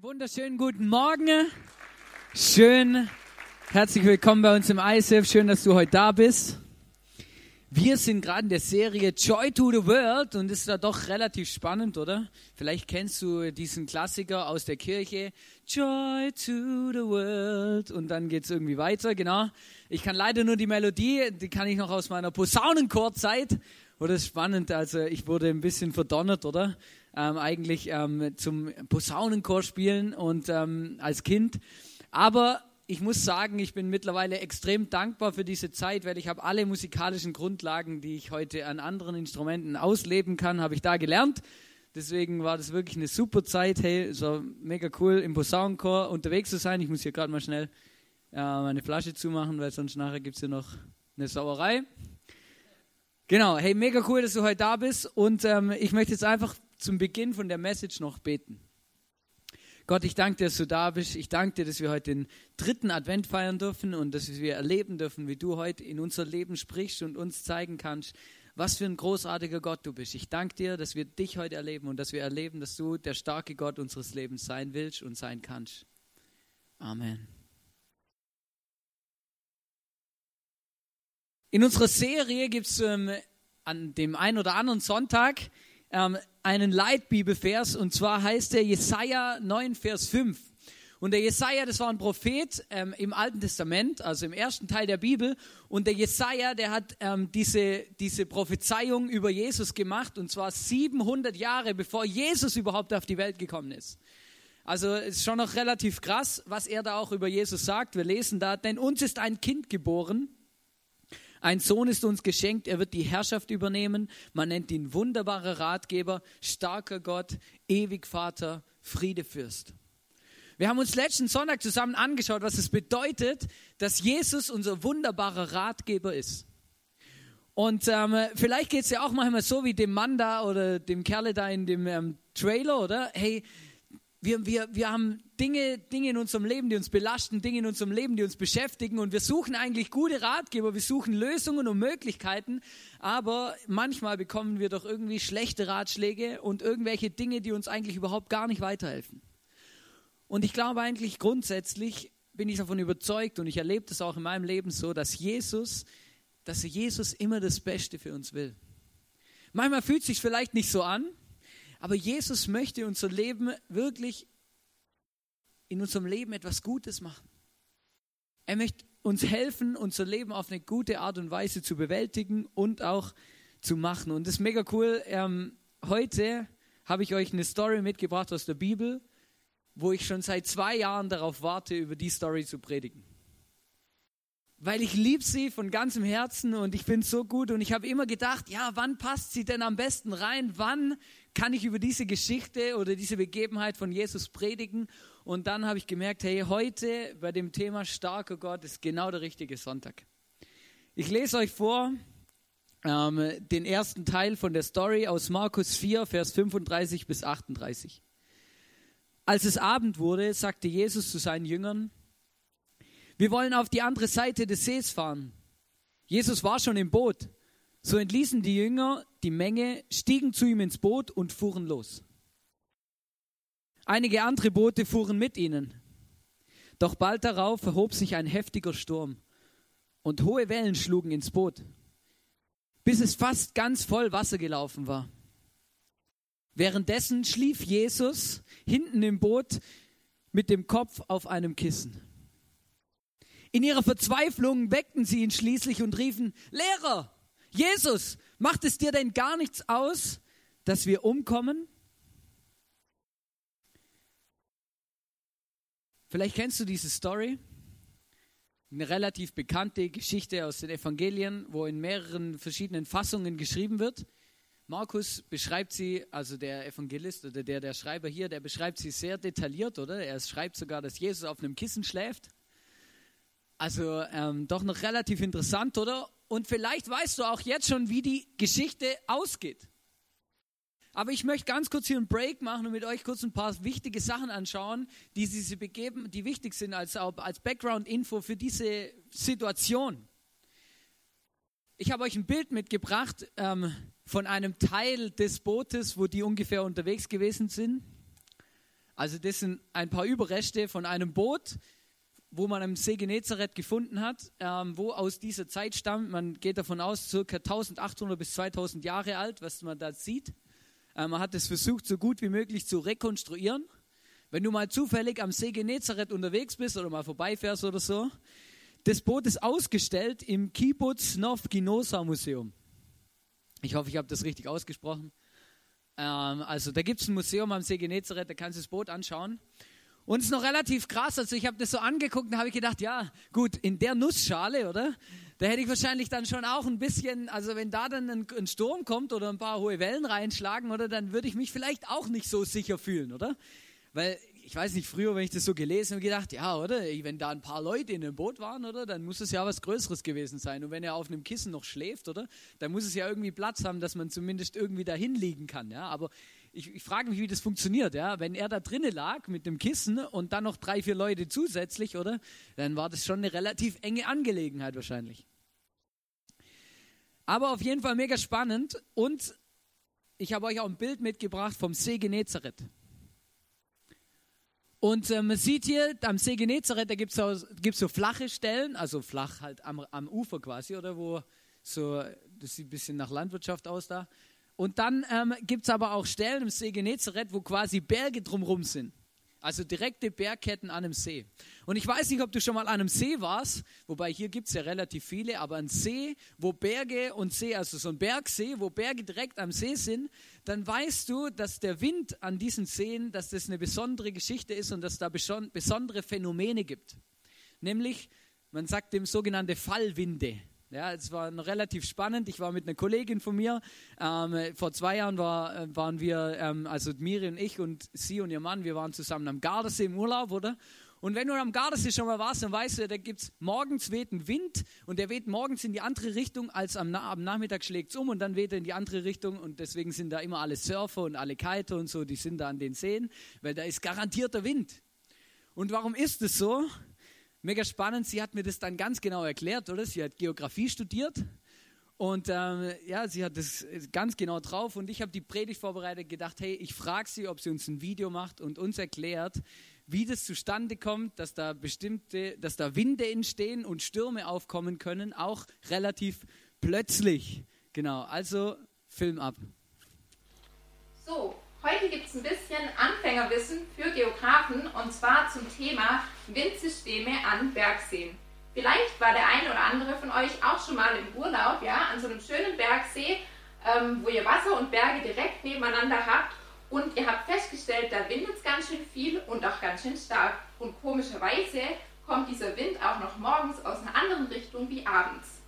Wunderschönen guten Morgen. Schön, herzlich willkommen bei uns im ISF. Schön, dass du heute da bist. Wir sind gerade in der Serie Joy to the World und ist da doch relativ spannend, oder? Vielleicht kennst du diesen Klassiker aus der Kirche. Joy to the World. Und dann geht es irgendwie weiter, genau. Ich kann leider nur die Melodie, die kann ich noch aus meiner Posaunenchorzeit. Oder ist spannend, also ich wurde ein bisschen verdonnert, oder? Ähm, eigentlich ähm, zum Posaunenchor spielen und ähm, als Kind. Aber ich muss sagen, ich bin mittlerweile extrem dankbar für diese Zeit, weil ich habe alle musikalischen Grundlagen, die ich heute an anderen Instrumenten ausleben kann, habe ich da gelernt. Deswegen war das wirklich eine super Zeit. Hey, so mega cool im Posaunenchor unterwegs zu sein. Ich muss hier gerade mal schnell äh, meine Flasche zumachen, weil sonst nachher gibt es hier noch eine Sauerei. Genau, hey, mega cool, dass du heute da bist. Und ähm, ich möchte jetzt einfach zum Beginn von der Message noch beten. Gott, ich danke dir, dass du da bist. Ich danke dir, dass wir heute den dritten Advent feiern dürfen und dass wir erleben dürfen, wie du heute in unser Leben sprichst und uns zeigen kannst, was für ein großartiger Gott du bist. Ich danke dir, dass wir dich heute erleben und dass wir erleben, dass du der starke Gott unseres Lebens sein willst und sein kannst. Amen. In unserer Serie gibt es ähm, an dem einen oder anderen Sonntag ähm, einen Leitbibelvers und zwar heißt der Jesaja 9, Vers 5. Und der Jesaja, das war ein Prophet ähm, im Alten Testament, also im ersten Teil der Bibel. Und der Jesaja, der hat ähm, diese, diese Prophezeiung über Jesus gemacht und zwar 700 Jahre bevor Jesus überhaupt auf die Welt gekommen ist. Also ist schon noch relativ krass, was er da auch über Jesus sagt. Wir lesen da, denn uns ist ein Kind geboren ein Sohn ist uns geschenkt, er wird die Herrschaft übernehmen. Man nennt ihn wunderbarer Ratgeber, starker Gott, ewig Vater, Friedefürst. Wir haben uns letzten Sonntag zusammen angeschaut, was es bedeutet, dass Jesus unser wunderbarer Ratgeber ist. Und ähm, vielleicht geht es ja auch manchmal so wie dem Mann da oder dem Kerle da in dem ähm, Trailer, oder? Hey, wir, wir, wir haben Dinge, Dinge in unserem Leben, die uns belasten, Dinge in unserem Leben, die uns beschäftigen und wir suchen eigentlich gute Ratgeber, wir suchen Lösungen und Möglichkeiten, aber manchmal bekommen wir doch irgendwie schlechte Ratschläge und irgendwelche Dinge, die uns eigentlich überhaupt gar nicht weiterhelfen. Und ich glaube eigentlich grundsätzlich bin ich davon überzeugt und ich erlebe das auch in meinem Leben so, dass Jesus, dass Jesus immer das Beste für uns will. Manchmal fühlt es sich vielleicht nicht so an, aber Jesus möchte unser Leben wirklich in unserem Leben etwas Gutes machen. Er möchte uns helfen, unser Leben auf eine gute Art und Weise zu bewältigen und auch zu machen. Und das ist mega cool. Ähm, heute habe ich euch eine Story mitgebracht aus der Bibel, wo ich schon seit zwei Jahren darauf warte, über die Story zu predigen weil ich liebe sie von ganzem Herzen und ich finde es so gut und ich habe immer gedacht, ja, wann passt sie denn am besten rein? Wann kann ich über diese Geschichte oder diese Begebenheit von Jesus predigen? Und dann habe ich gemerkt, hey, heute bei dem Thema starker Gott ist genau der richtige Sonntag. Ich lese euch vor ähm, den ersten Teil von der Story aus Markus 4, Vers 35 bis 38. Als es Abend wurde, sagte Jesus zu seinen Jüngern, wir wollen auf die andere Seite des Sees fahren. Jesus war schon im Boot. So entließen die Jünger die Menge, stiegen zu ihm ins Boot und fuhren los. Einige andere Boote fuhren mit ihnen. Doch bald darauf erhob sich ein heftiger Sturm und hohe Wellen schlugen ins Boot, bis es fast ganz voll Wasser gelaufen war. Währenddessen schlief Jesus hinten im Boot mit dem Kopf auf einem Kissen. In ihrer Verzweiflung weckten sie ihn schließlich und riefen, Lehrer, Jesus, macht es dir denn gar nichts aus, dass wir umkommen? Vielleicht kennst du diese Story. Eine relativ bekannte Geschichte aus den Evangelien, wo in mehreren verschiedenen Fassungen geschrieben wird. Markus beschreibt sie, also der Evangelist oder der, der Schreiber hier, der beschreibt sie sehr detailliert, oder? Er schreibt sogar, dass Jesus auf einem Kissen schläft. Also ähm, doch noch relativ interessant, oder? Und vielleicht weißt du auch jetzt schon, wie die Geschichte ausgeht. Aber ich möchte ganz kurz hier einen Break machen und mit euch kurz ein paar wichtige Sachen anschauen, die sie begeben, die wichtig sind als, als Background-Info für diese Situation. Ich habe euch ein Bild mitgebracht ähm, von einem Teil des Bootes, wo die ungefähr unterwegs gewesen sind. Also das sind ein paar Überreste von einem Boot, wo man am See Genezareth gefunden hat, ähm, wo aus dieser Zeit stammt. Man geht davon aus, circa 1800 bis 2000 Jahre alt, was man da sieht. Ähm, man hat es versucht, so gut wie möglich zu rekonstruieren. Wenn du mal zufällig am See Genezareth unterwegs bist oder mal vorbeifährst oder so, das Boot ist ausgestellt im Kibbutz Nov Ginosa Museum. Ich hoffe, ich habe das richtig ausgesprochen. Ähm, also da gibt es ein Museum am See Genezareth, da kannst du das Boot anschauen. Und es ist noch relativ krass, also ich habe das so angeguckt und habe gedacht, ja gut, in der Nussschale, oder? Da hätte ich wahrscheinlich dann schon auch ein bisschen, also wenn da dann ein, ein Sturm kommt oder ein paar hohe Wellen reinschlagen, oder, dann würde ich mich vielleicht auch nicht so sicher fühlen, oder? Weil ich weiß nicht, früher, wenn ich das so gelesen habe, gedacht, ja, oder? Wenn da ein paar Leute in dem Boot waren, oder? Dann muss es ja was Größeres gewesen sein. Und wenn er auf einem Kissen noch schläft, oder? Dann muss es ja irgendwie Platz haben, dass man zumindest irgendwie dahin liegen kann, ja? Aber ich, ich frage mich, wie das funktioniert, ja? Wenn er da drinnen lag mit dem Kissen und dann noch drei, vier Leute zusätzlich, oder? Dann war das schon eine relativ enge Angelegenheit wahrscheinlich. Aber auf jeden Fall mega spannend und ich habe euch auch ein Bild mitgebracht vom See Genezareth. Und äh, man sieht hier am See Genezareth, da gibt es so, gibt's so flache Stellen, also flach halt am, am Ufer quasi, oder wo so, das sieht ein bisschen nach Landwirtschaft aus da. Und dann ähm, gibt es aber auch Stellen im See Genezareth, wo quasi Berge drumherum sind. Also direkte Bergketten an einem See. Und ich weiß nicht, ob du schon mal an einem See warst, wobei hier gibt es ja relativ viele, aber ein See, wo Berge und See, also so ein Bergsee, wo Berge direkt am See sind, dann weißt du, dass der Wind an diesen Seen, dass das eine besondere Geschichte ist und dass da besondere Phänomene gibt. Nämlich, man sagt dem sogenannte Fallwinde. Ja, es war relativ spannend. Ich war mit einer Kollegin von mir. Ähm, vor zwei Jahren war, äh, waren wir, ähm, also Miri und ich und sie und ihr Mann, wir waren zusammen am Gardasee im Urlaub, oder? Und wenn du am Gardasee schon mal warst, dann weißt du, da gibt es morgens weht ein Wind und der weht morgens in die andere Richtung, als am, am Nachmittag schlägt es um und dann weht er in die andere Richtung und deswegen sind da immer alle Surfer und alle Kiter und so, die sind da an den Seen, weil da ist garantierter Wind. Und warum ist es so? Mega spannend, sie hat mir das dann ganz genau erklärt, oder? Sie hat Geografie studiert und ähm, ja, sie hat das ganz genau drauf und ich habe die Predigt vorbereitet, gedacht, hey, ich frage sie, ob sie uns ein Video macht und uns erklärt, wie das zustande kommt, dass da bestimmte, dass da Winde entstehen und Stürme aufkommen können, auch relativ plötzlich. Genau, also Film ab. So, Heute gibt es ein bisschen Anfängerwissen für Geografen und zwar zum Thema Windsysteme an Bergseen. Vielleicht war der eine oder andere von euch auch schon mal im Urlaub, ja, an so einem schönen Bergsee, ähm, wo ihr Wasser und Berge direkt nebeneinander habt und ihr habt festgestellt, da windet es ganz schön viel und auch ganz schön stark. Und komischerweise kommt dieser Wind auch noch morgens aus einer anderen Richtung wie abends.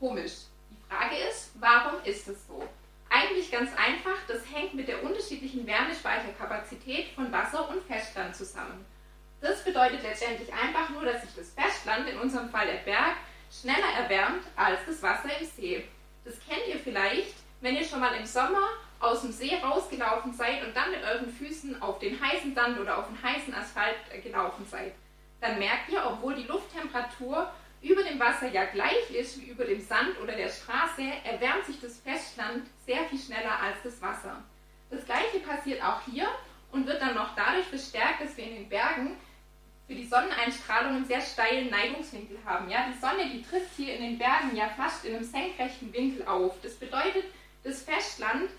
Komisch. Die Frage ist, warum ist es so? Eigentlich ganz einfach, das hängt mit der unterschiedlichen Wärmespeicherkapazität von Wasser und Festland zusammen. Das bedeutet letztendlich einfach nur, dass sich das Festland, in unserem Fall der Berg, schneller erwärmt als das Wasser im See. Das kennt ihr vielleicht, wenn ihr schon mal im Sommer aus dem See rausgelaufen seid und dann mit euren Füßen auf den heißen Sand oder auf den heißen Asphalt äh, gelaufen seid. Dann merkt ihr, obwohl die Lufttemperatur über dem Wasser ja gleich ist wie über dem Sand oder der Straße, erwärmt sich das Festland sehr viel schneller als das Wasser. Das gleiche passiert auch hier und wird dann noch dadurch verstärkt, dass wir in den Bergen für die Sonneneinstrahlung einen sehr steilen Neigungswinkel haben. Ja, die Sonne, die trifft hier in den Bergen ja fast in einem senkrechten Winkel auf. Das bedeutet, das Festland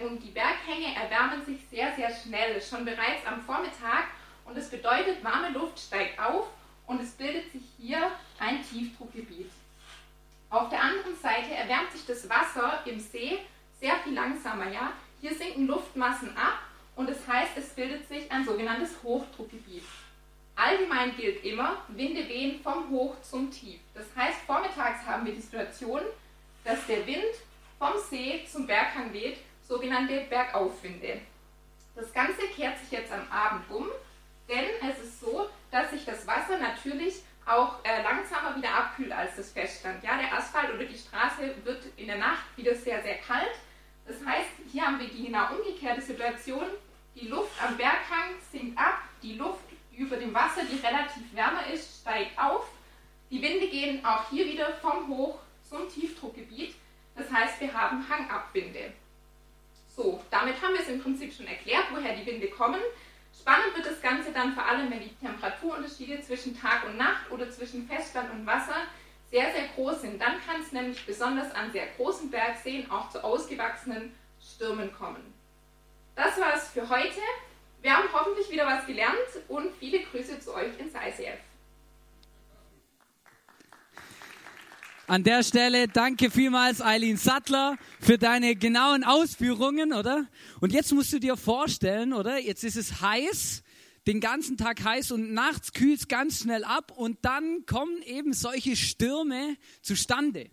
und die Berghänge erwärmen sich sehr, sehr schnell, schon bereits am Vormittag. Und das bedeutet, warme Luft steigt auf und es bildet sich hier ein Tiefdruckgebiet. Auf der anderen Seite erwärmt sich das Wasser im See sehr viel langsamer. Ja? Hier sinken Luftmassen ab und das heißt, es bildet sich ein sogenanntes Hochdruckgebiet. Allgemein gilt immer, Winde wehen vom Hoch zum Tief. Das heißt, vormittags haben wir die Situation, dass der Wind vom See zum Berghang weht, sogenannte Bergaufwinde. Das Ganze kehrt sich jetzt am Abend um, denn es ist so, dass sich das Wasser natürlich auch äh, langsamer wieder abkühlt als das Festland. Ja, der Asphalt oder die Straße wird in der Nacht wieder sehr, sehr kalt. Das heißt, hier haben wir die genau umgekehrte Situation. Die Luft am Berghang sinkt ab, die Luft über dem Wasser, die relativ wärmer ist, steigt auf. Die Winde gehen auch hier wieder vom Hoch- zum Tiefdruckgebiet. Das heißt, wir haben Hangabwinde. So, damit haben wir es im Prinzip schon erklärt, woher die Winde kommen. Spannend wird das Ganze dann vor allem, wenn die Temperaturunterschiede zwischen Tag und Nacht oder zwischen Festland und Wasser sehr, sehr groß sind. Dann kann es nämlich besonders an sehr großen Bergseen auch zu ausgewachsenen Stürmen kommen. Das war es für heute. Wir haben hoffentlich wieder was gelernt und viele Grüße zu euch ins ICF. An der Stelle danke vielmals Eileen Sattler für deine genauen Ausführungen, oder? Und jetzt musst du dir vorstellen, oder? Jetzt ist es heiß, den ganzen Tag heiß und nachts kühlt es ganz schnell ab und dann kommen eben solche Stürme zustande.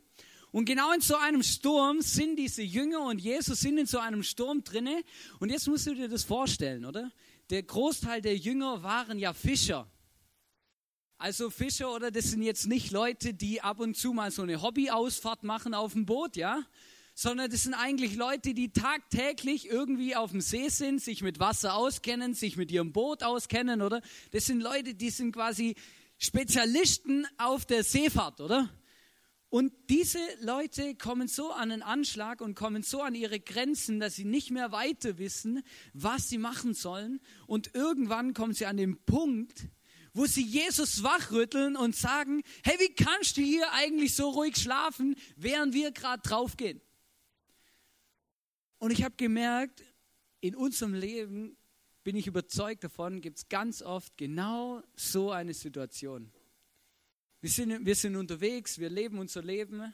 Und genau in so einem Sturm sind diese Jünger und Jesus sind in so einem Sturm drinne. Und jetzt musst du dir das vorstellen, oder? Der Großteil der Jünger waren ja Fischer. Also Fischer, oder das sind jetzt nicht Leute, die ab und zu mal so eine Hobbyausfahrt machen auf dem Boot, ja? Sondern das sind eigentlich Leute, die tagtäglich irgendwie auf dem See sind, sich mit Wasser auskennen, sich mit ihrem Boot auskennen, oder? Das sind Leute, die sind quasi Spezialisten auf der Seefahrt, oder? Und diese Leute kommen so an den Anschlag und kommen so an ihre Grenzen, dass sie nicht mehr weiter wissen, was sie machen sollen. Und irgendwann kommen sie an den Punkt, wo sie Jesus wachrütteln und sagen, hey, wie kannst du hier eigentlich so ruhig schlafen, während wir gerade draufgehen? Und ich habe gemerkt, in unserem Leben bin ich überzeugt davon, gibt es ganz oft genau so eine Situation. Wir sind, wir sind unterwegs, wir leben unser Leben,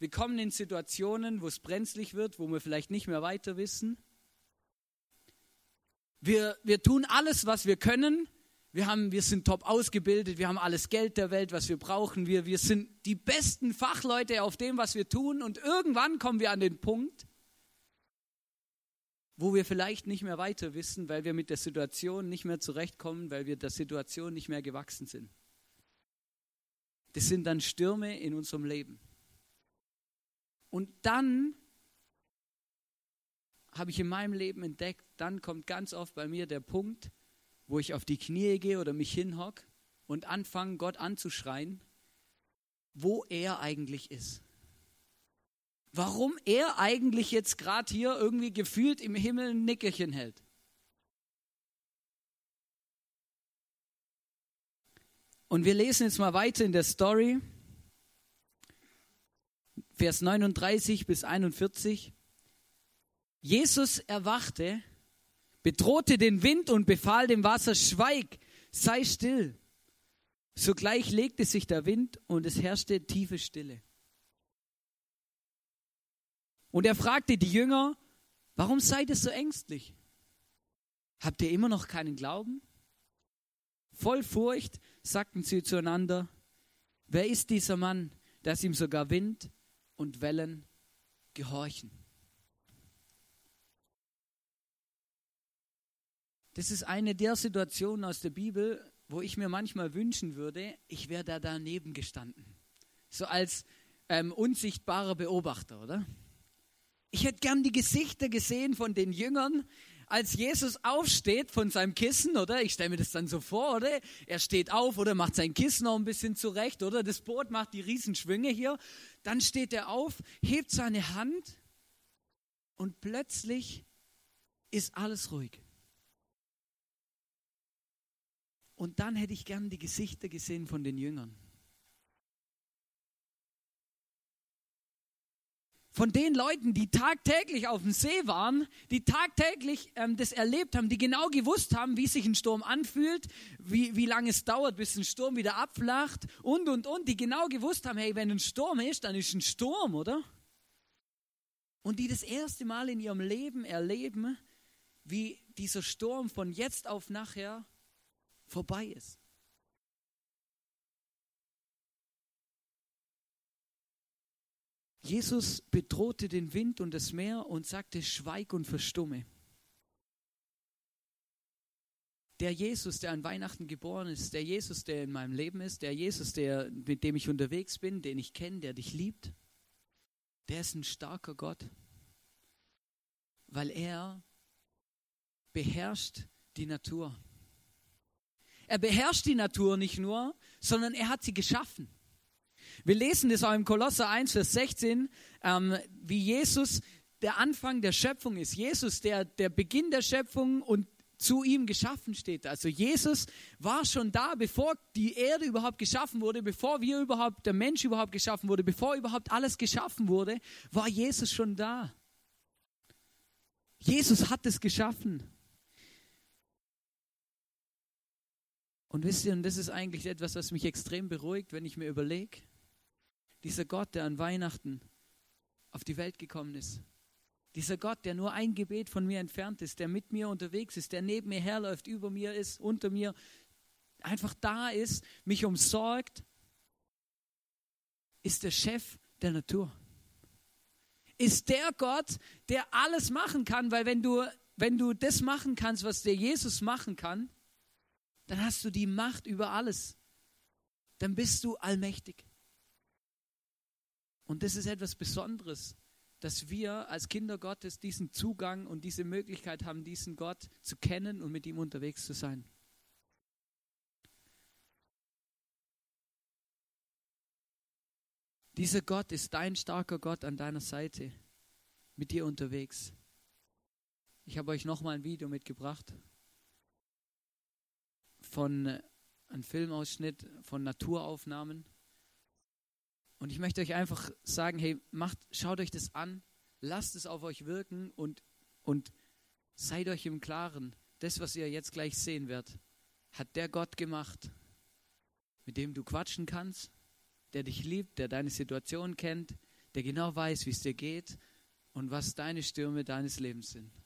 wir kommen in Situationen, wo es brenzlig wird, wo wir vielleicht nicht mehr weiter wissen. Wir, wir tun alles, was wir können, wir, haben, wir sind top ausgebildet, wir haben alles Geld der Welt, was wir brauchen. Wir, wir sind die besten Fachleute auf dem, was wir tun. Und irgendwann kommen wir an den Punkt, wo wir vielleicht nicht mehr weiter wissen, weil wir mit der Situation nicht mehr zurechtkommen, weil wir der Situation nicht mehr gewachsen sind. Das sind dann Stürme in unserem Leben. Und dann habe ich in meinem Leben entdeckt, dann kommt ganz oft bei mir der Punkt, wo ich auf die Knie gehe oder mich hinhock und anfange, Gott anzuschreien, wo er eigentlich ist. Warum er eigentlich jetzt gerade hier irgendwie gefühlt im Himmel ein Nickerchen hält. Und wir lesen jetzt mal weiter in der Story, Vers 39 bis 41. Jesus erwachte bedrohte den Wind und befahl dem Wasser, schweig, sei still. Sogleich legte sich der Wind und es herrschte tiefe Stille. Und er fragte die Jünger, warum seid ihr so ängstlich? Habt ihr immer noch keinen Glauben? Voll Furcht sagten sie zueinander, wer ist dieser Mann, dass ihm sogar Wind und Wellen gehorchen? Das ist eine der Situationen aus der Bibel, wo ich mir manchmal wünschen würde, ich wäre da daneben gestanden. So als ähm, unsichtbarer Beobachter, oder? Ich hätte gern die Gesichter gesehen von den Jüngern, als Jesus aufsteht von seinem Kissen, oder? Ich stelle mir das dann so vor, oder? Er steht auf oder macht sein Kissen noch ein bisschen zurecht, oder? Das Boot macht die Riesenschwünge hier. Dann steht er auf, hebt seine Hand und plötzlich ist alles ruhig. Und dann hätte ich gern die Gesichter gesehen von den Jüngern. Von den Leuten, die tagtäglich auf dem See waren, die tagtäglich ähm, das erlebt haben, die genau gewusst haben, wie sich ein Sturm anfühlt, wie, wie lange es dauert, bis ein Sturm wieder abflacht und, und, und, die genau gewusst haben, hey, wenn ein Sturm ist, dann ist ein Sturm, oder? Und die das erste Mal in ihrem Leben erleben, wie dieser Sturm von jetzt auf nachher vorbei ist. Jesus bedrohte den Wind und das Meer und sagte, schweig und verstumme. Der Jesus, der an Weihnachten geboren ist, der Jesus, der in meinem Leben ist, der Jesus, der, mit dem ich unterwegs bin, den ich kenne, der dich liebt, der ist ein starker Gott, weil er beherrscht die Natur. Er beherrscht die Natur nicht nur, sondern er hat sie geschaffen. Wir lesen das auch im Kolosser 1, Vers 16, ähm, wie Jesus der Anfang der Schöpfung ist. Jesus, der, der Beginn der Schöpfung und zu ihm geschaffen steht. Also Jesus war schon da, bevor die Erde überhaupt geschaffen wurde, bevor wir überhaupt, der Mensch überhaupt geschaffen wurde, bevor überhaupt alles geschaffen wurde, war Jesus schon da. Jesus hat es geschaffen. Und wisst ihr, und das ist eigentlich etwas, was mich extrem beruhigt, wenn ich mir überlege, dieser Gott, der an Weihnachten auf die Welt gekommen ist, dieser Gott, der nur ein Gebet von mir entfernt ist, der mit mir unterwegs ist, der neben mir herläuft, über mir ist, unter mir, einfach da ist, mich umsorgt, ist der Chef der Natur. Ist der Gott, der alles machen kann, weil wenn du, wenn du das machen kannst, was der Jesus machen kann, dann hast du die Macht über alles. Dann bist du allmächtig. Und das ist etwas Besonderes dass wir als Kinder Gottes diesen Zugang und diese Möglichkeit haben, diesen Gott zu kennen und mit ihm unterwegs zu sein. Dieser Gott ist dein starker Gott an deiner Seite, mit dir unterwegs. Ich habe euch nochmal ein Video mitgebracht von äh, einem Filmausschnitt von Naturaufnahmen. Und ich möchte euch einfach sagen, hey, macht, schaut euch das an, lasst es auf euch wirken und, und seid euch im Klaren, das, was ihr jetzt gleich sehen werdet, hat der Gott gemacht, mit dem du quatschen kannst, der dich liebt, der deine Situation kennt, der genau weiß, wie es dir geht und was deine Stürme deines Lebens sind.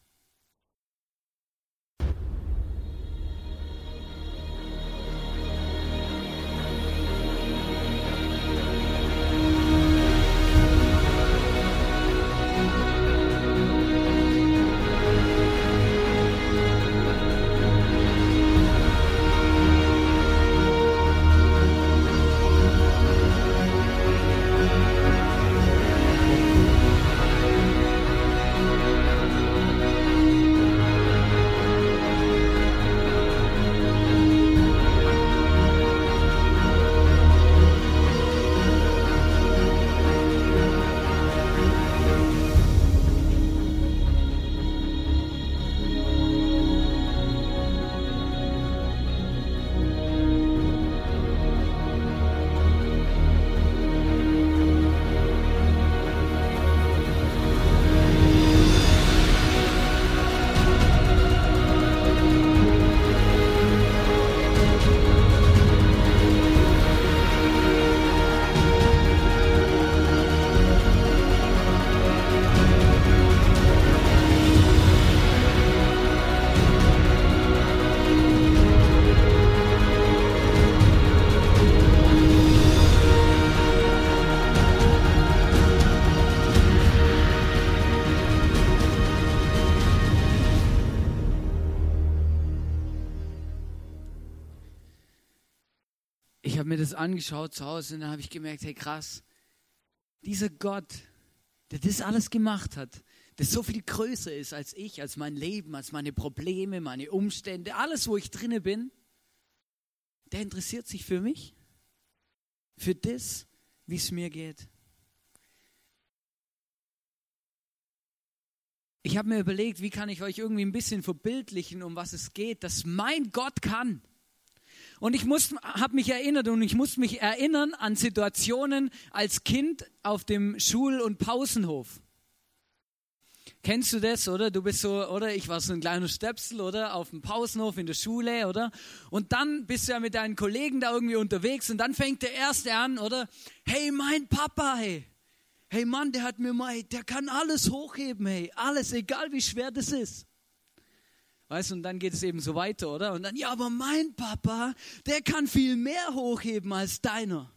Mir das angeschaut zu Hause und dann habe ich gemerkt, hey krass, dieser Gott, der das alles gemacht hat, der so viel größer ist als ich, als mein Leben, als meine Probleme, meine Umstände, alles, wo ich drinne bin, der interessiert sich für mich, für das, wie es mir geht. Ich habe mir überlegt, wie kann ich euch irgendwie ein bisschen verbildlichen, um was es geht, dass mein Gott kann. Und ich habe mich erinnert und ich muss mich erinnern an Situationen als Kind auf dem Schul- und Pausenhof. Kennst du das, oder? Du bist so, oder? Ich war so ein kleiner Stöpsel, oder? Auf dem Pausenhof in der Schule, oder? Und dann bist du ja mit deinen Kollegen da irgendwie unterwegs und dann fängt der Erste an, oder? Hey, mein Papa, hey. Hey Mann, der hat mir mal, der kann alles hochheben, hey. Alles, egal wie schwer das ist. Weißt du, und dann geht es eben so weiter, oder? Und dann, ja, aber mein Papa, der kann viel mehr hochheben als deiner.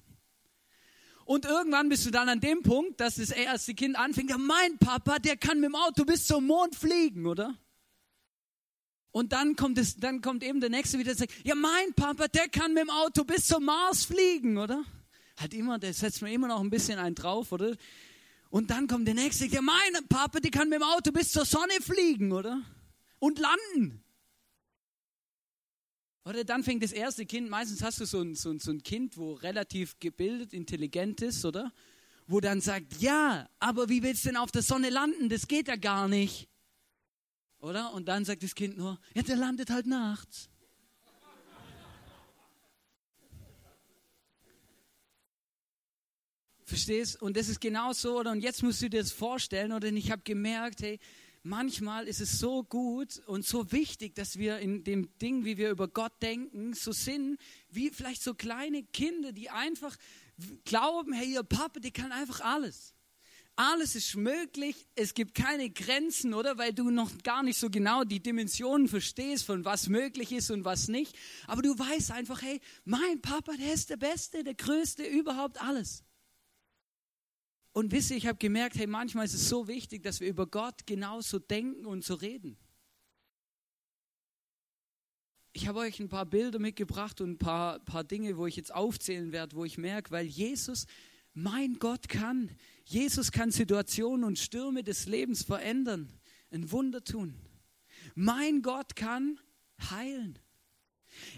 Und irgendwann bist du dann an dem Punkt, dass das erste Kind anfängt, ja, mein Papa, der kann mit dem Auto bis zum Mond fliegen, oder? Und dann kommt, es, dann kommt eben der Nächste wieder und sagt, ja, mein Papa, der kann mit dem Auto bis zum Mars fliegen, oder? Hat immer, der setzt mir immer noch ein bisschen einen drauf, oder? Und dann kommt der Nächste, ja, mein Papa, der kann mit dem Auto bis zur Sonne fliegen, oder? Und landen. Oder dann fängt das erste Kind, meistens hast du so ein, so, so ein Kind, wo relativ gebildet, intelligent ist, oder? Wo dann sagt, ja, aber wie willst du denn auf der Sonne landen? Das geht ja gar nicht. Oder? Und dann sagt das Kind nur, ja, der landet halt nachts. Verstehst? Und das ist genau so, oder? Und jetzt musst du dir das vorstellen, oder? Und ich habe gemerkt, hey, manchmal ist es so gut und so wichtig, dass wir in dem Ding, wie wir über Gott denken, so sind, wie vielleicht so kleine Kinder, die einfach glauben, hey, ihr Papa, die kann einfach alles. Alles ist möglich, es gibt keine Grenzen, oder? Weil du noch gar nicht so genau die Dimensionen verstehst, von was möglich ist und was nicht. Aber du weißt einfach, hey, mein Papa, der ist der Beste, der Größte, überhaupt alles. Und wisst ihr, ich habe gemerkt, hey, manchmal ist es so wichtig, dass wir über Gott genauso denken und so reden. Ich habe euch ein paar Bilder mitgebracht und ein paar, paar Dinge, wo ich jetzt aufzählen werde, wo ich merke, weil Jesus mein Gott kann. Jesus kann Situationen und Stürme des Lebens verändern, ein Wunder tun. Mein Gott kann heilen.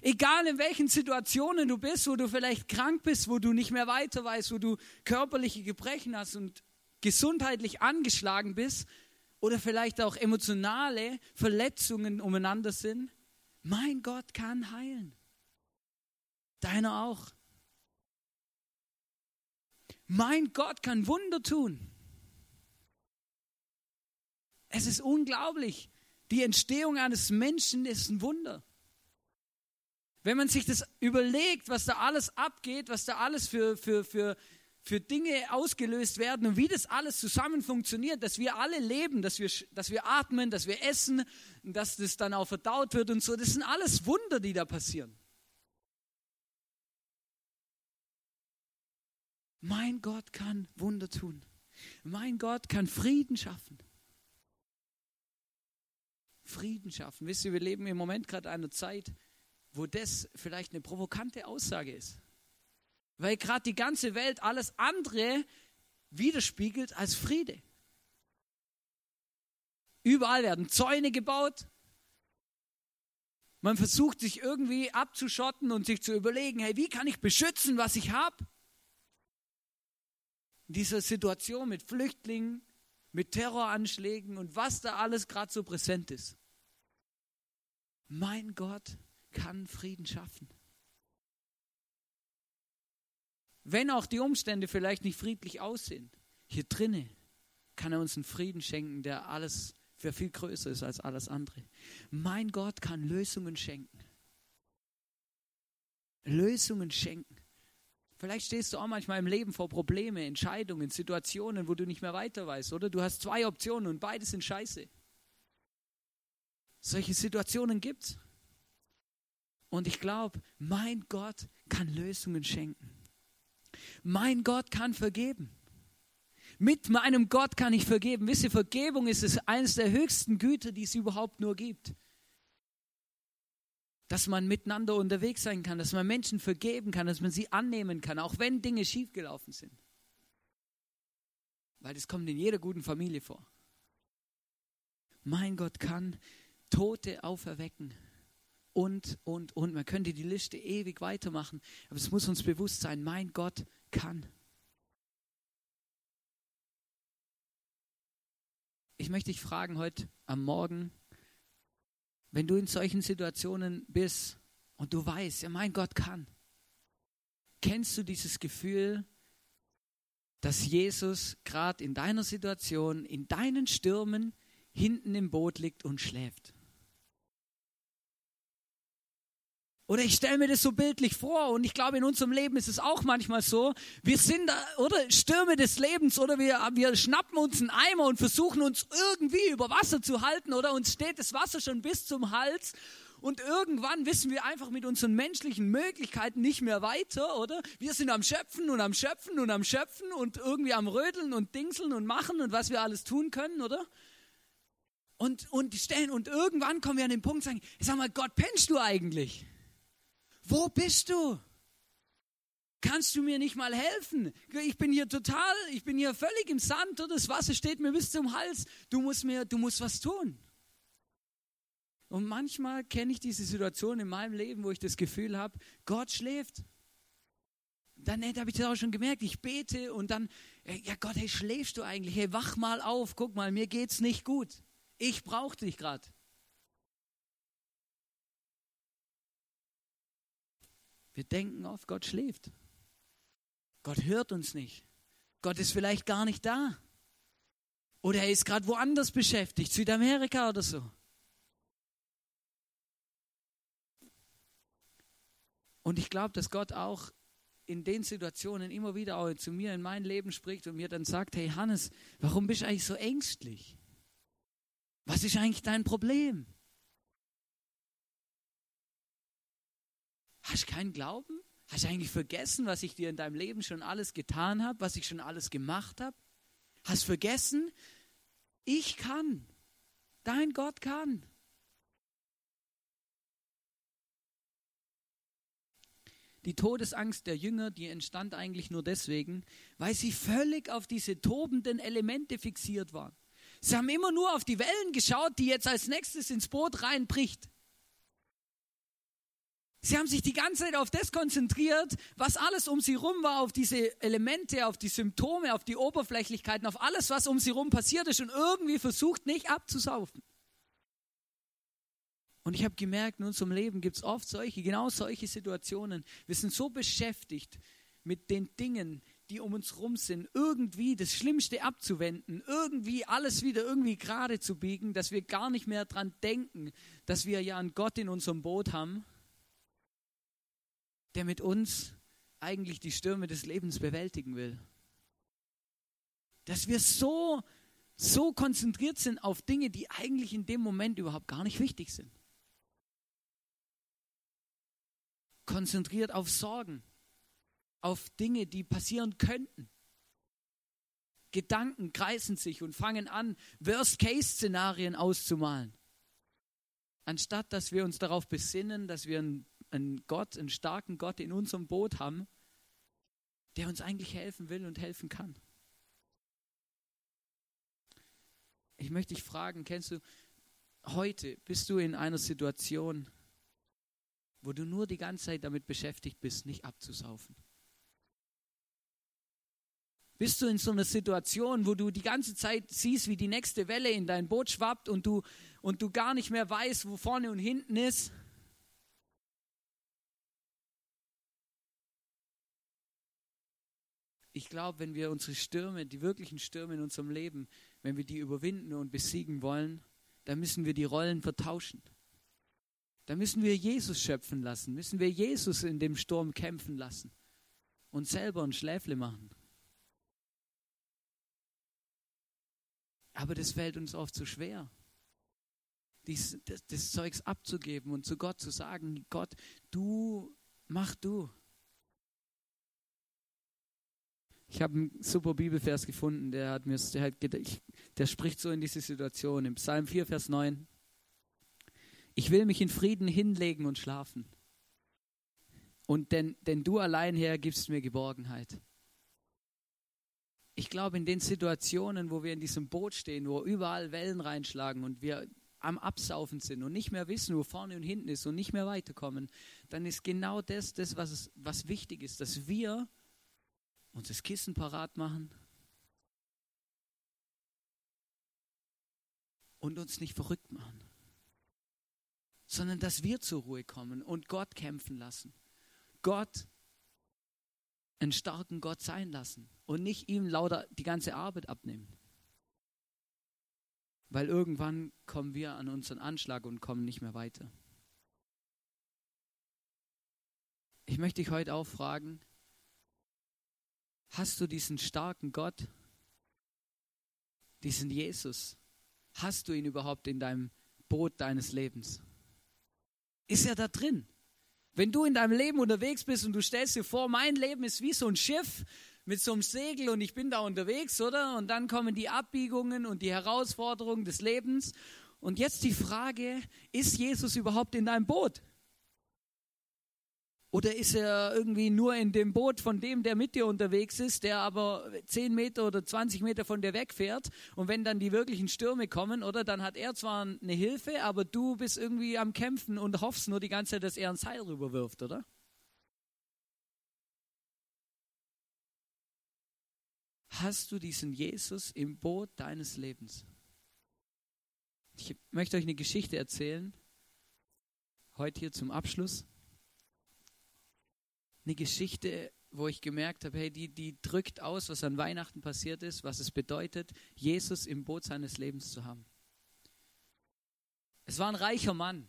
Egal in welchen Situationen du bist, wo du vielleicht krank bist, wo du nicht mehr weiter weißt, wo du körperliche Gebrechen hast und gesundheitlich angeschlagen bist oder vielleicht auch emotionale Verletzungen umeinander sind, mein Gott kann heilen. Deiner auch. Mein Gott kann Wunder tun. Es ist unglaublich. Die Entstehung eines Menschen ist ein Wunder. Wenn man sich das überlegt, was da alles abgeht, was da alles für, für, für, für Dinge ausgelöst werden und wie das alles zusammen funktioniert, dass wir alle leben, dass wir, dass wir atmen, dass wir essen, dass das dann auch verdaut wird und so, das sind alles Wunder, die da passieren. Mein Gott kann Wunder tun. Mein Gott kann Frieden schaffen. Frieden schaffen. Wisst ihr, wir leben im Moment gerade einer Zeit, wo das vielleicht eine provokante Aussage ist. Weil gerade die ganze Welt alles andere widerspiegelt als Friede. Überall werden Zäune gebaut. Man versucht sich irgendwie abzuschotten und sich zu überlegen, hey, wie kann ich beschützen, was ich habe? dieser Situation mit Flüchtlingen, mit Terroranschlägen und was da alles gerade so präsent ist. Mein Gott kann Frieden schaffen. Wenn auch die Umstände vielleicht nicht friedlich aussehen, hier drinnen kann er uns einen Frieden schenken, der alles für viel größer ist als alles andere. Mein Gott kann Lösungen schenken. Lösungen schenken. Vielleicht stehst du auch manchmal im Leben vor Probleme, Entscheidungen, Situationen, wo du nicht mehr weiter weißt, oder? Du hast zwei Optionen und beide sind scheiße. Solche Situationen gibt's. Und ich glaube, mein Gott kann Lösungen schenken. Mein Gott kann vergeben. Mit meinem Gott kann ich vergeben. Wisst ihr, Vergebung ist es eines der höchsten Güter, die es überhaupt nur gibt dass man miteinander unterwegs sein kann, dass man Menschen vergeben kann, dass man sie annehmen kann, auch wenn Dinge schiefgelaufen sind. Weil das kommt in jeder guten Familie vor. Mein Gott kann Tote auferwecken. Und, und, und. Man könnte die Liste ewig weitermachen. Aber es muss uns bewusst sein, mein Gott kann. Ich möchte dich fragen heute am Morgen, wenn du in solchen Situationen bist und du weißt, ja, mein Gott kann, kennst du dieses Gefühl, dass Jesus gerade in deiner Situation, in deinen Stürmen hinten im Boot liegt und schläft? Oder ich stelle mir das so bildlich vor und ich glaube, in unserem Leben ist es auch manchmal so. Wir sind oder Stürme des Lebens, oder wir, wir schnappen uns einen Eimer und versuchen uns irgendwie über Wasser zu halten, oder uns steht das Wasser schon bis zum Hals. Und irgendwann wissen wir einfach mit unseren menschlichen Möglichkeiten nicht mehr weiter, oder? Wir sind am Schöpfen und am Schöpfen und am Schöpfen und irgendwie am Rödeln und Dingseln und machen und was wir alles tun können, oder? Und, und stellen, und irgendwann kommen wir an den Punkt sagen, sag mal, Gott, pennst du eigentlich? Wo bist du? Kannst du mir nicht mal helfen? Ich bin hier total, ich bin hier völlig im Sand und das Wasser steht mir bis zum Hals. Du musst mir, du musst was tun. Und manchmal kenne ich diese Situation in meinem Leben, wo ich das Gefühl habe, Gott schläft. Dann habe ich das auch schon gemerkt. Ich bete und dann, ja Gott, hey, schläfst du eigentlich? Hey, wach mal auf, guck mal, mir geht's nicht gut. Ich brauche dich gerade. Wir denken oft, Gott schläft. Gott hört uns nicht. Gott ist vielleicht gar nicht da. Oder er ist gerade woanders beschäftigt, Südamerika oder so. Und ich glaube, dass Gott auch in den Situationen immer wieder auch zu mir in mein Leben spricht und mir dann sagt, hey Hannes, warum bist du eigentlich so ängstlich? Was ist eigentlich dein Problem? Hast du keinen Glauben? Hast du eigentlich vergessen, was ich dir in deinem Leben schon alles getan habe, was ich schon alles gemacht habe? Hast vergessen, ich kann. Dein Gott kann. Die Todesangst der Jünger, die entstand eigentlich nur deswegen, weil sie völlig auf diese tobenden Elemente fixiert waren. Sie haben immer nur auf die Wellen geschaut, die jetzt als nächstes ins Boot reinbricht. Sie haben sich die ganze Zeit auf das konzentriert, was alles um sie rum war, auf diese Elemente, auf die Symptome, auf die Oberflächlichkeiten, auf alles, was um sie rum passiert ist und irgendwie versucht, nicht abzusaufen. Und ich habe gemerkt, in unserem Leben gibt es oft solche, genau solche Situationen. Wir sind so beschäftigt mit den Dingen, die um uns rum sind, irgendwie das Schlimmste abzuwenden, irgendwie alles wieder irgendwie gerade zu biegen, dass wir gar nicht mehr dran denken, dass wir ja einen Gott in unserem Boot haben, der mit uns eigentlich die Stürme des Lebens bewältigen will. Dass wir so, so konzentriert sind auf Dinge, die eigentlich in dem Moment überhaupt gar nicht wichtig sind. konzentriert auf Sorgen, auf Dinge, die passieren könnten. Gedanken kreisen sich und fangen an, Worst-Case-Szenarien auszumalen. Anstatt dass wir uns darauf besinnen, dass wir einen, einen Gott, einen starken Gott in unserem Boot haben, der uns eigentlich helfen will und helfen kann. Ich möchte dich fragen, kennst du, heute bist du in einer Situation, wo du nur die ganze Zeit damit beschäftigt bist, nicht abzusaufen? Bist du in so einer Situation, wo du die ganze Zeit siehst, wie die nächste Welle in dein Boot schwappt und du, und du gar nicht mehr weißt, wo vorne und hinten ist? Ich glaube, wenn wir unsere Stürme, die wirklichen Stürme in unserem Leben, wenn wir die überwinden und besiegen wollen, dann müssen wir die Rollen vertauschen. Da müssen wir Jesus schöpfen lassen, müssen wir Jesus in dem Sturm kämpfen lassen und selber ein Schläfle machen. Aber das fällt uns oft zu so schwer, dies, das, das Zeugs abzugeben und zu Gott zu sagen, Gott, du, mach du. Ich habe einen super Bibelvers gefunden, der hat mir, der, hat, der spricht so in diese Situation. Im Psalm 4, Vers 9. Ich will mich in Frieden hinlegen und schlafen. Und denn, denn du allein, Herr, gibst mir Geborgenheit. Ich glaube, in den Situationen, wo wir in diesem Boot stehen, wo überall Wellen reinschlagen und wir am Absaufen sind und nicht mehr wissen, wo vorne und hinten ist und nicht mehr weiterkommen, dann ist genau das, das was, was wichtig ist, dass wir uns das Kissen parat machen und uns nicht verrückt machen sondern dass wir zur Ruhe kommen und Gott kämpfen lassen. Gott einen starken Gott sein lassen und nicht ihm lauter die ganze Arbeit abnehmen. Weil irgendwann kommen wir an unseren Anschlag und kommen nicht mehr weiter. Ich möchte dich heute auch fragen, hast du diesen starken Gott, diesen Jesus, hast du ihn überhaupt in deinem Boot deines Lebens? ist ja da drin. Wenn du in deinem Leben unterwegs bist und du stellst dir vor, mein Leben ist wie so ein Schiff mit so einem Segel und ich bin da unterwegs, oder? Und dann kommen die Abbiegungen und die Herausforderungen des Lebens. Und jetzt die Frage, ist Jesus überhaupt in deinem Boot? Oder ist er irgendwie nur in dem Boot von dem, der mit dir unterwegs ist, der aber 10 Meter oder 20 Meter von dir wegfährt? Und wenn dann die wirklichen Stürme kommen, oder dann hat er zwar eine Hilfe, aber du bist irgendwie am Kämpfen und hoffst nur die ganze Zeit, dass er ein Seil rüberwirft, oder? Hast du diesen Jesus im Boot deines Lebens? Ich möchte euch eine Geschichte erzählen, heute hier zum Abschluss. Eine Geschichte, wo ich gemerkt habe, hey, die, die drückt aus, was an Weihnachten passiert ist, was es bedeutet, Jesus im Boot seines Lebens zu haben. Es war ein reicher Mann.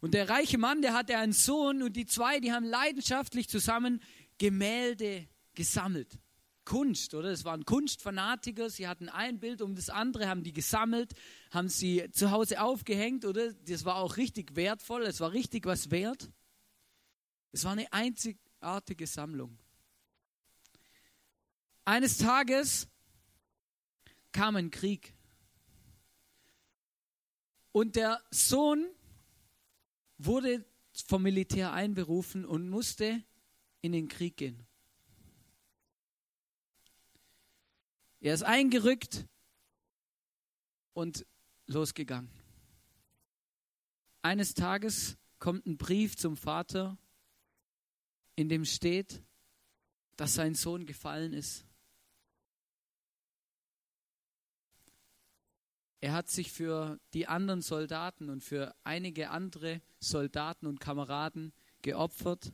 Und der reiche Mann, der hatte einen Sohn und die zwei, die haben leidenschaftlich zusammen Gemälde gesammelt. Kunst, oder? Es waren Kunstfanatiker, sie hatten ein Bild um das andere, haben die gesammelt, haben sie zu Hause aufgehängt, oder? Das war auch richtig wertvoll, es war richtig was wert. Es war eine einzigartige Sammlung. Eines Tages kam ein Krieg. Und der Sohn wurde vom Militär einberufen und musste in den Krieg gehen. Er ist eingerückt und losgegangen. Eines Tages kommt ein Brief zum Vater, in dem steht, dass sein Sohn gefallen ist. Er hat sich für die anderen Soldaten und für einige andere Soldaten und Kameraden geopfert,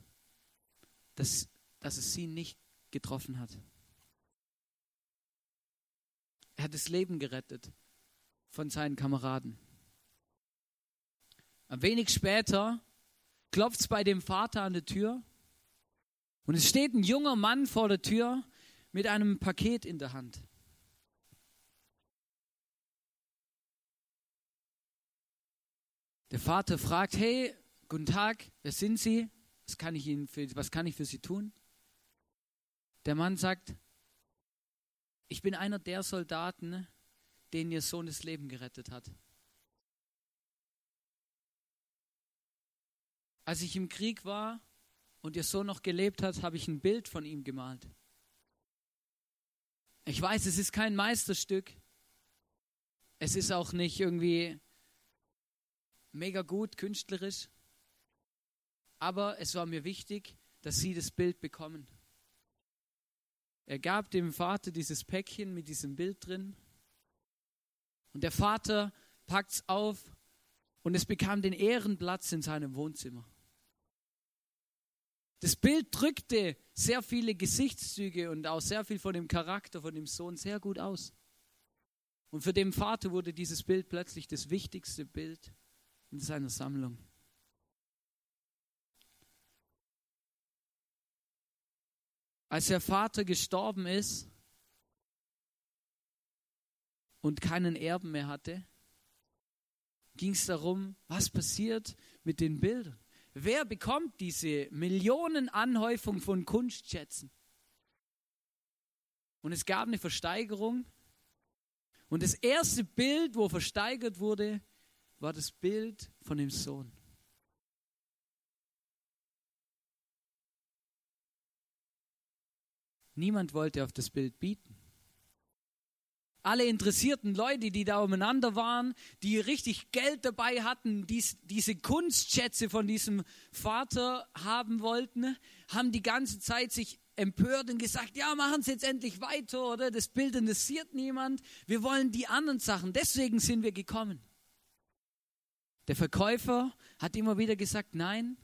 dass, dass es sie nicht getroffen hat. Er hat das Leben gerettet von seinen Kameraden. Ein wenig später klopft es bei dem Vater an der Tür und es steht ein junger Mann vor der Tür mit einem Paket in der Hand. Der Vater fragt, hey, guten Tag, wer sind Sie? Was kann ich, Ihnen für, was kann ich für Sie tun? Der Mann sagt, ich bin einer der Soldaten, denen ihr Sohn das Leben gerettet hat. Als ich im Krieg war und ihr Sohn noch gelebt hat, habe ich ein Bild von ihm gemalt. Ich weiß, es ist kein Meisterstück. Es ist auch nicht irgendwie mega gut künstlerisch. Aber es war mir wichtig, dass sie das Bild bekommen. Er gab dem Vater dieses Päckchen mit diesem Bild drin. Und der Vater packt es auf und es bekam den Ehrenplatz in seinem Wohnzimmer. Das Bild drückte sehr viele Gesichtszüge und auch sehr viel von dem Charakter von dem Sohn sehr gut aus. Und für den Vater wurde dieses Bild plötzlich das wichtigste Bild in seiner Sammlung. Als der Vater gestorben ist und keinen Erben mehr hatte, ging es darum, was passiert mit den Bildern. Wer bekommt diese Millionenanhäufung von Kunstschätzen? Und es gab eine Versteigerung. Und das erste Bild, wo versteigert wurde, war das Bild von dem Sohn. Niemand wollte auf das Bild bieten. Alle interessierten Leute, die da umeinander waren, die richtig Geld dabei hatten, dies, diese Kunstschätze von diesem Vater haben wollten, haben die ganze Zeit sich empört und gesagt, ja, machen Sie jetzt endlich weiter, oder? Das Bild interessiert niemand. Wir wollen die anderen Sachen. Deswegen sind wir gekommen. Der Verkäufer hat immer wieder gesagt, nein,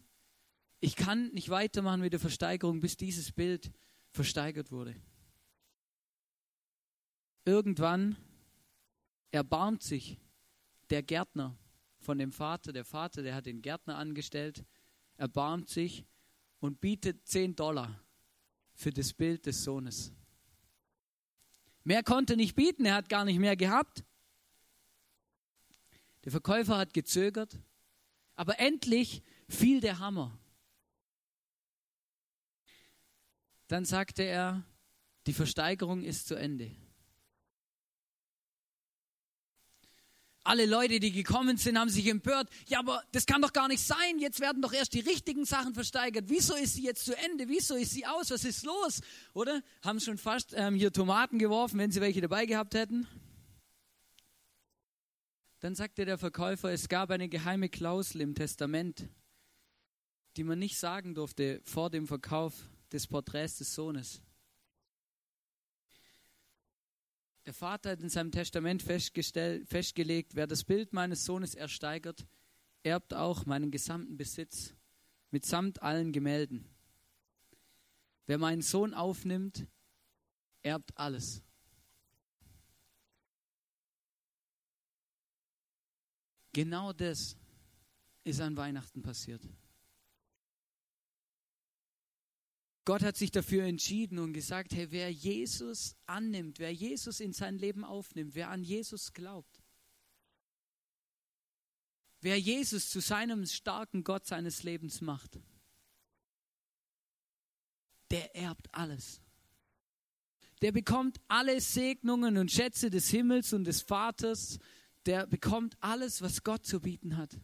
ich kann nicht weitermachen mit der Versteigerung, bis dieses Bild versteigert wurde. Irgendwann erbarmt sich der Gärtner von dem Vater, der Vater, der hat den Gärtner angestellt, erbarmt sich und bietet 10 Dollar für das Bild des Sohnes. Mehr konnte nicht bieten, er hat gar nicht mehr gehabt. Der Verkäufer hat gezögert, aber endlich fiel der Hammer. Dann sagte er, die Versteigerung ist zu Ende. Alle Leute, die gekommen sind, haben sich empört. Ja, aber das kann doch gar nicht sein. Jetzt werden doch erst die richtigen Sachen versteigert. Wieso ist sie jetzt zu Ende? Wieso ist sie aus? Was ist los? Oder? Haben schon fast ähm, hier Tomaten geworfen, wenn sie welche dabei gehabt hätten. Dann sagte der Verkäufer, es gab eine geheime Klausel im Testament, die man nicht sagen durfte vor dem Verkauf des Porträts des Sohnes. Der Vater hat in seinem Testament festgelegt, wer das Bild meines Sohnes ersteigert, erbt auch meinen gesamten Besitz mitsamt allen Gemälden. Wer meinen Sohn aufnimmt, erbt alles. Genau das ist an Weihnachten passiert. Gott hat sich dafür entschieden und gesagt, hey, wer Jesus annimmt, wer Jesus in sein Leben aufnimmt, wer an Jesus glaubt, wer Jesus zu seinem starken Gott seines Lebens macht, der erbt alles. Der bekommt alle Segnungen und Schätze des Himmels und des Vaters. Der bekommt alles, was Gott zu bieten hat.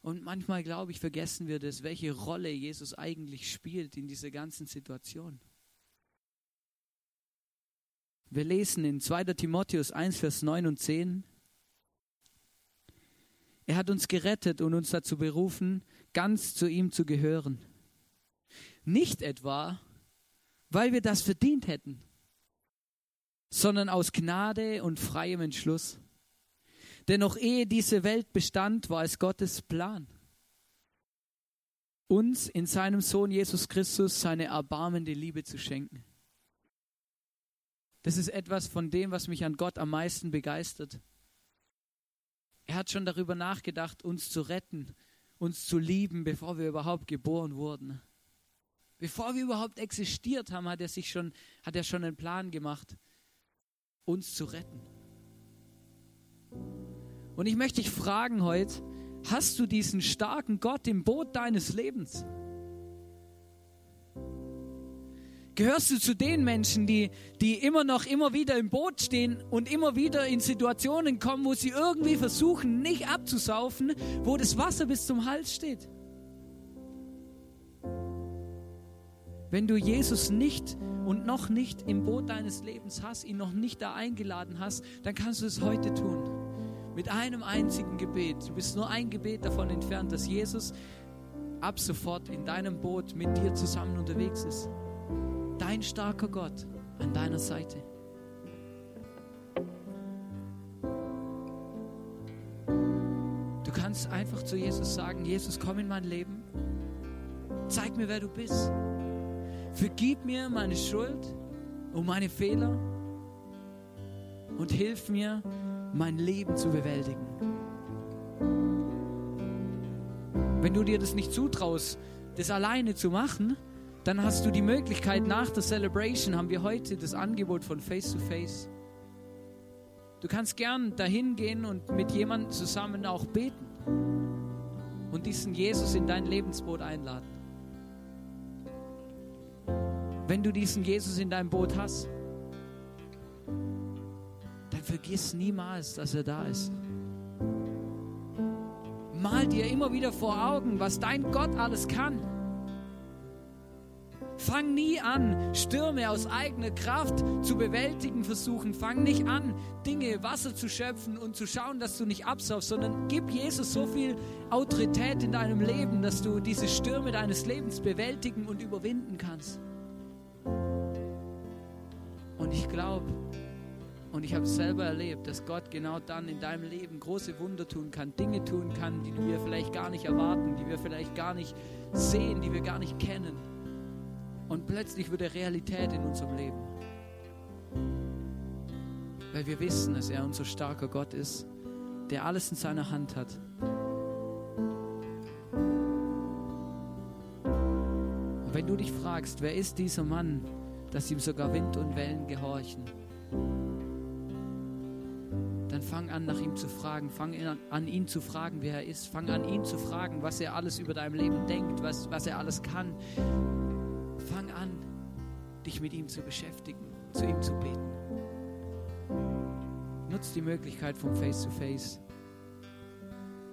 Und manchmal, glaube ich, vergessen wir das, welche Rolle Jesus eigentlich spielt in dieser ganzen Situation. Wir lesen in 2. Timotheus 1, Vers 9 und 10. Er hat uns gerettet und uns dazu berufen, ganz zu ihm zu gehören. Nicht etwa, weil wir das verdient hätten, sondern aus Gnade und freiem Entschluss. Denn noch ehe diese Welt bestand, war es Gottes Plan, uns in seinem Sohn Jesus Christus seine erbarmende Liebe zu schenken. Das ist etwas von dem, was mich an Gott am meisten begeistert. Er hat schon darüber nachgedacht, uns zu retten, uns zu lieben, bevor wir überhaupt geboren wurden. Bevor wir überhaupt existiert haben, hat er sich schon, hat er schon einen Plan gemacht, uns zu retten. Und ich möchte dich fragen heute, hast du diesen starken Gott im Boot deines Lebens? Gehörst du zu den Menschen, die, die immer noch, immer wieder im Boot stehen und immer wieder in Situationen kommen, wo sie irgendwie versuchen, nicht abzusaufen, wo das Wasser bis zum Hals steht? Wenn du Jesus nicht und noch nicht im Boot deines Lebens hast, ihn noch nicht da eingeladen hast, dann kannst du es heute tun. Mit einem einzigen Gebet. Du bist nur ein Gebet davon entfernt, dass Jesus ab sofort in deinem Boot mit dir zusammen unterwegs ist. Dein starker Gott an deiner Seite. Du kannst einfach zu Jesus sagen, Jesus, komm in mein Leben. Zeig mir, wer du bist. Vergib mir meine Schuld und meine Fehler und hilf mir, mein Leben zu bewältigen. Wenn du dir das nicht zutraust, das alleine zu machen, dann hast du die Möglichkeit, nach der Celebration haben wir heute das Angebot von Face to Face. Du kannst gern dahin gehen und mit jemandem zusammen auch beten und diesen Jesus in dein Lebensboot einladen. Wenn du diesen Jesus in deinem Boot hast, vergiss niemals, dass er da ist. Mal dir immer wieder vor Augen, was dein Gott alles kann. Fang nie an, Stürme aus eigener Kraft zu bewältigen versuchen. Fang nicht an, Dinge, Wasser zu schöpfen und zu schauen, dass du nicht absaufst, sondern gib Jesus so viel Autorität in deinem Leben, dass du diese Stürme deines Lebens bewältigen und überwinden kannst. Und ich glaube, und ich habe selber erlebt, dass Gott genau dann in deinem Leben große Wunder tun kann, Dinge tun kann, die wir vielleicht gar nicht erwarten, die wir vielleicht gar nicht sehen, die wir gar nicht kennen. Und plötzlich wird er Realität in unserem Leben. Weil wir wissen, dass er unser starker Gott ist, der alles in seiner Hand hat. Und wenn du dich fragst, wer ist dieser Mann, dass ihm sogar Wind und Wellen gehorchen? Dann fang an, nach ihm zu fragen. Fang an, ihn zu fragen, wer er ist. Fang an, ihn zu fragen, was er alles über dein Leben denkt, was, was er alles kann. Fang an, dich mit ihm zu beschäftigen, zu ihm zu beten. Nutz die Möglichkeit vom Face-to-Face.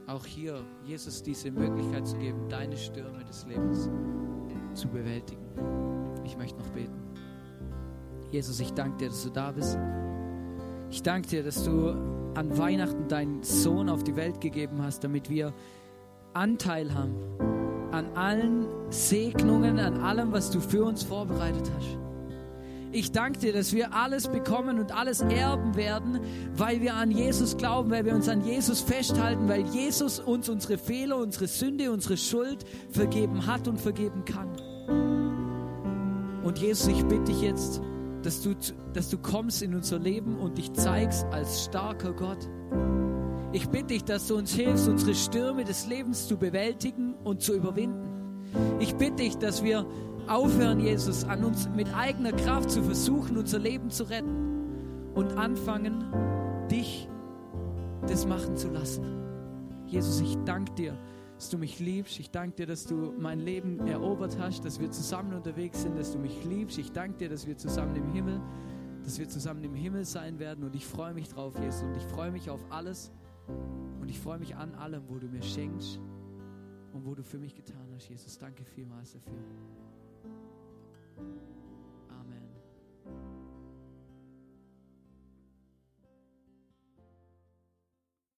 Auch hier Jesus diese Möglichkeit zu geben, deine Stürme des Lebens zu bewältigen. Ich möchte noch beten. Jesus, ich danke dir, dass du da bist. Ich danke dir, dass du an Weihnachten deinen Sohn auf die Welt gegeben hast, damit wir Anteil haben an allen Segnungen, an allem, was du für uns vorbereitet hast. Ich danke dir, dass wir alles bekommen und alles erben werden, weil wir an Jesus glauben, weil wir uns an Jesus festhalten, weil Jesus uns unsere Fehler, unsere Sünde, unsere Schuld vergeben hat und vergeben kann. Und Jesus, ich bitte dich jetzt, dass du, dass du kommst in unser Leben und dich zeigst als starker Gott. Ich bitte dich, dass du uns hilfst, unsere Stürme des Lebens zu bewältigen und zu überwinden. Ich bitte dich, dass wir aufhören, Jesus, an uns mit eigener Kraft zu versuchen, unser Leben zu retten und anfangen, dich das machen zu lassen. Jesus, ich danke dir, dass du mich liebst. Ich danke dir, dass du mein Leben erobert hast, dass wir zusammen unterwegs sind, dass du mich liebst. Ich danke dir, dass wir zusammen im Himmel, dass wir zusammen im Himmel sein werden. Und ich freue mich drauf, Jesus. Und ich freue mich auf alles. Und ich freue mich an allem, wo du mir schenkst und wo du für mich getan hast, Jesus. Danke vielmals dafür.